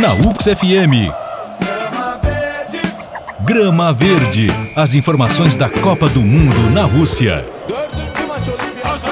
Na UX FM. Grama Verde. As informações da Copa do Mundo na Rússia.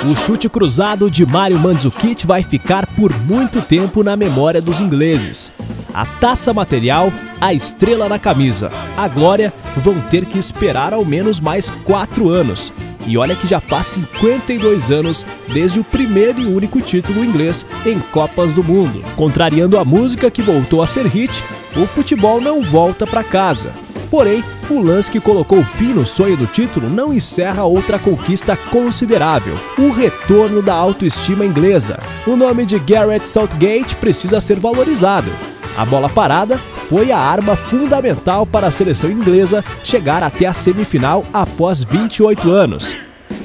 O chute cruzado de Mario Mandzukic vai ficar por muito tempo na memória dos ingleses. A taça material, a estrela na camisa, a glória vão ter que esperar ao menos mais quatro anos. E olha que já faz 52 anos desde o primeiro e único título inglês em Copas do Mundo. Contrariando a música que voltou a ser hit, o futebol não volta para casa. Porém, o lance que colocou fim no sonho do título não encerra outra conquista considerável: o retorno da autoestima inglesa. O nome de Gareth Southgate precisa ser valorizado. A bola parada foi a arma fundamental para a seleção inglesa chegar até a semifinal após 28 anos.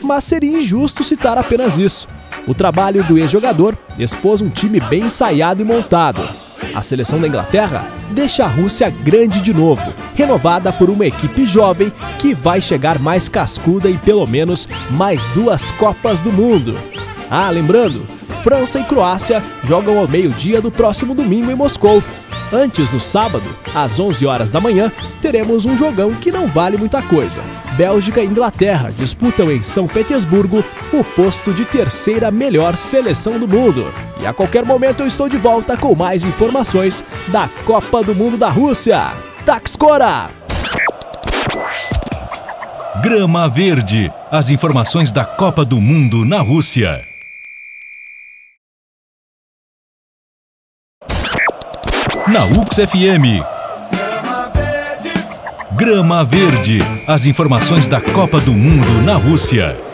Mas seria injusto citar apenas isso. O trabalho do ex-jogador expôs um time bem ensaiado e montado. A seleção da Inglaterra deixa a Rússia grande de novo, renovada por uma equipe jovem que vai chegar mais cascuda em pelo menos mais duas Copas do Mundo. Ah, lembrando, França e Croácia jogam ao meio-dia do próximo domingo em Moscou. Antes, no sábado, às 11 horas da manhã, teremos um jogão que não vale muita coisa. Bélgica e Inglaterra disputam em São Petersburgo o posto de terceira melhor seleção do mundo. E a qualquer momento eu estou de volta com mais informações da Copa do Mundo da Rússia. Taxcora! Grama Verde. As informações da Copa do Mundo na Rússia. Na UX FM. Grama Verde. As informações da Copa do Mundo na Rússia.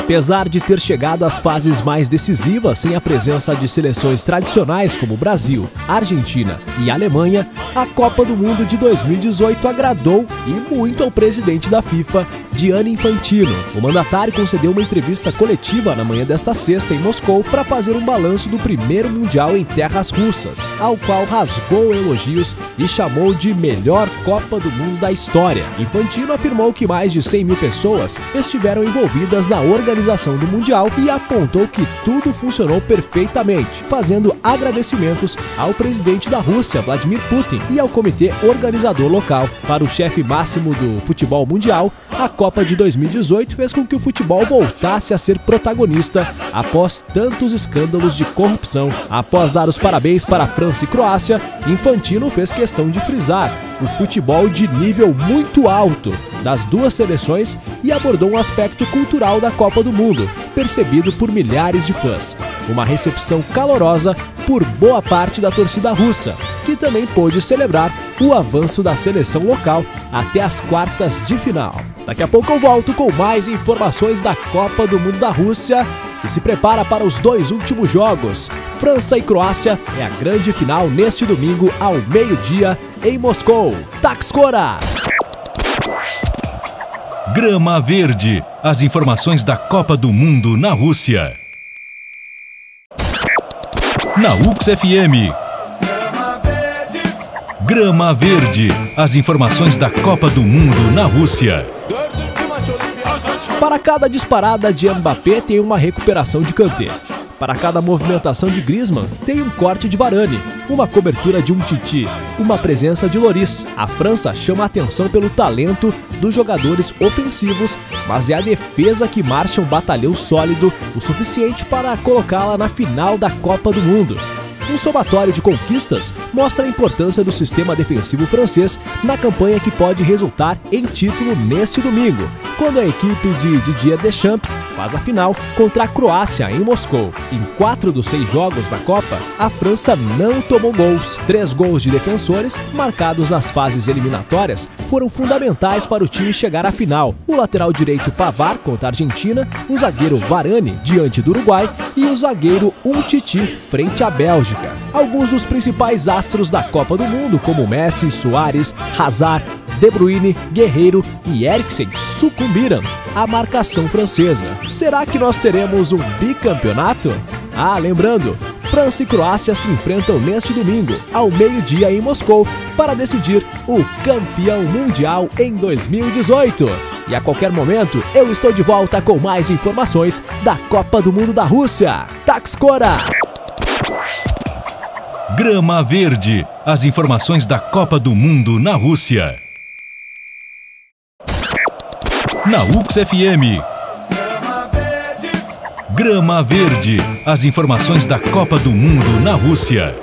Apesar de ter chegado às fases mais decisivas sem a presença de seleções tradicionais como Brasil, Argentina e Alemanha, a Copa do Mundo de 2018 agradou e muito ao presidente da FIFA, Gianni Infantino. O mandatário concedeu uma entrevista coletiva na manhã desta sexta em Moscou para fazer um balanço do primeiro Mundial em terras russas, ao qual rasgou elogios e chamou de melhor Copa do Mundo da história. Infantino afirmou que mais de 100 mil pessoas estiveram envolvidas na organização do Mundial e apontou que tudo funcionou perfeitamente, fazendo agradecimentos ao presidente da Rússia, Vladimir Putin, e ao comitê organizador local. Para o chefe máximo do futebol mundial, a Copa de 2018 fez com que o futebol voltasse a ser protagonista após tantos escândalos de corrupção. Após dar os parabéns para a França e Croácia, Infantino fez questão de frisar o futebol de nível muito alto das duas seleções e abordou um aspecto cultural da Copa do Mundo, percebido por milhares de fãs. Uma recepção calorosa por boa parte da torcida russa, que também pôde celebrar o avanço da seleção local até as quartas de final. Daqui a pouco eu volto com mais informações da Copa do Mundo da Rússia que se prepara para os dois últimos jogos. França e Croácia é a grande final neste domingo ao meio-dia em Moscou. Taxcora! Grama Verde. As informações da Copa do Mundo na Rússia. Na UX FM. Grama Verde. As informações da Copa do Mundo na Rússia. Para cada disparada de Mbappé tem uma recuperação de Kanté. Para cada movimentação de Griezmann, tem um corte de Varane, uma cobertura de um Titi, uma presença de Loris. A França chama atenção pelo talento dos jogadores ofensivos, mas é a defesa que marcha um batalhão sólido o suficiente para colocá-la na final da Copa do Mundo. Um somatório de conquistas mostra a importância do sistema defensivo francês na campanha que pode resultar em título neste domingo, quando a equipe de Didier Deschamps faz a final contra a Croácia em Moscou. Em quatro dos seis jogos da Copa, a França não tomou gols. Três gols de defensores, marcados nas fases eliminatórias, foram fundamentais para o time chegar à final. O lateral direito Pavar contra a Argentina, o zagueiro Varane diante do Uruguai e o zagueiro Umtiti frente à Bélgica. Alguns dos principais astros da Copa do Mundo, como Messi, Soares, Hazard, De Bruyne, Guerreiro e Eriksen sucumbiram à marcação francesa. Será que nós teremos um bicampeonato? Ah, lembrando, França e Croácia se enfrentam neste domingo, ao meio-dia em Moscou, para decidir o campeão mundial em 2018. E a qualquer momento eu estou de volta com mais informações da Copa do Mundo da Rússia. Taxcora! Grama Verde. As informações da Copa do Mundo na Rússia. Na UX FM. Grama Verde. As informações da Copa do Mundo na Rússia.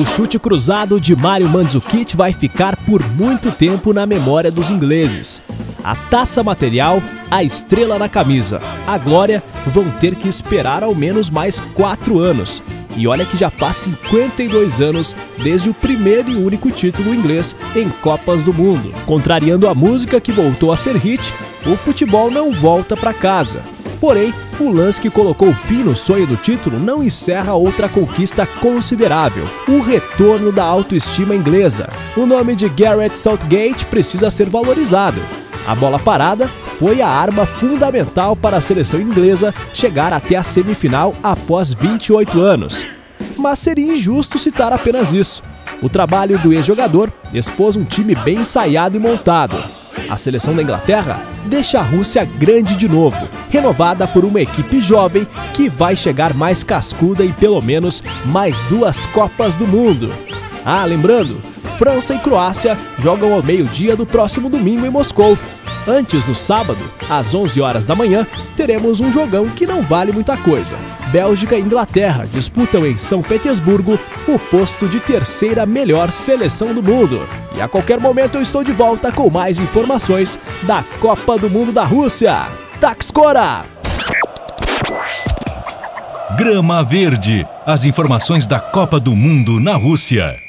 O chute cruzado de Mário Mandzukic vai ficar por muito tempo na memória dos ingleses. A taça material, a estrela na camisa, a glória vão ter que esperar ao menos mais quatro anos. E olha que já faz 52 anos desde o primeiro e único título inglês em Copas do Mundo. Contrariando a música que voltou a ser hit, o futebol não volta para casa. Porém, o lance que colocou fim no sonho do título não encerra outra conquista considerável: o retorno da autoestima inglesa. O nome de Garrett Southgate precisa ser valorizado. A bola parada foi a arma fundamental para a seleção inglesa chegar até a semifinal após 28 anos. Mas seria injusto citar apenas isso. O trabalho do ex-jogador expôs um time bem ensaiado e montado. A seleção da Inglaterra deixa a Rússia grande de novo, renovada por uma equipe jovem que vai chegar mais cascuda em pelo menos mais duas Copas do Mundo. Ah, lembrando, França e Croácia jogam ao meio-dia do próximo domingo em Moscou. Antes, no sábado, às 11 horas da manhã, teremos um jogão que não vale muita coisa. Bélgica e Inglaterra disputam em São Petersburgo o posto de terceira melhor seleção do mundo. E a qualquer momento eu estou de volta com mais informações da Copa do Mundo da Rússia. Taxcora! Grama Verde. As informações da Copa do Mundo na Rússia.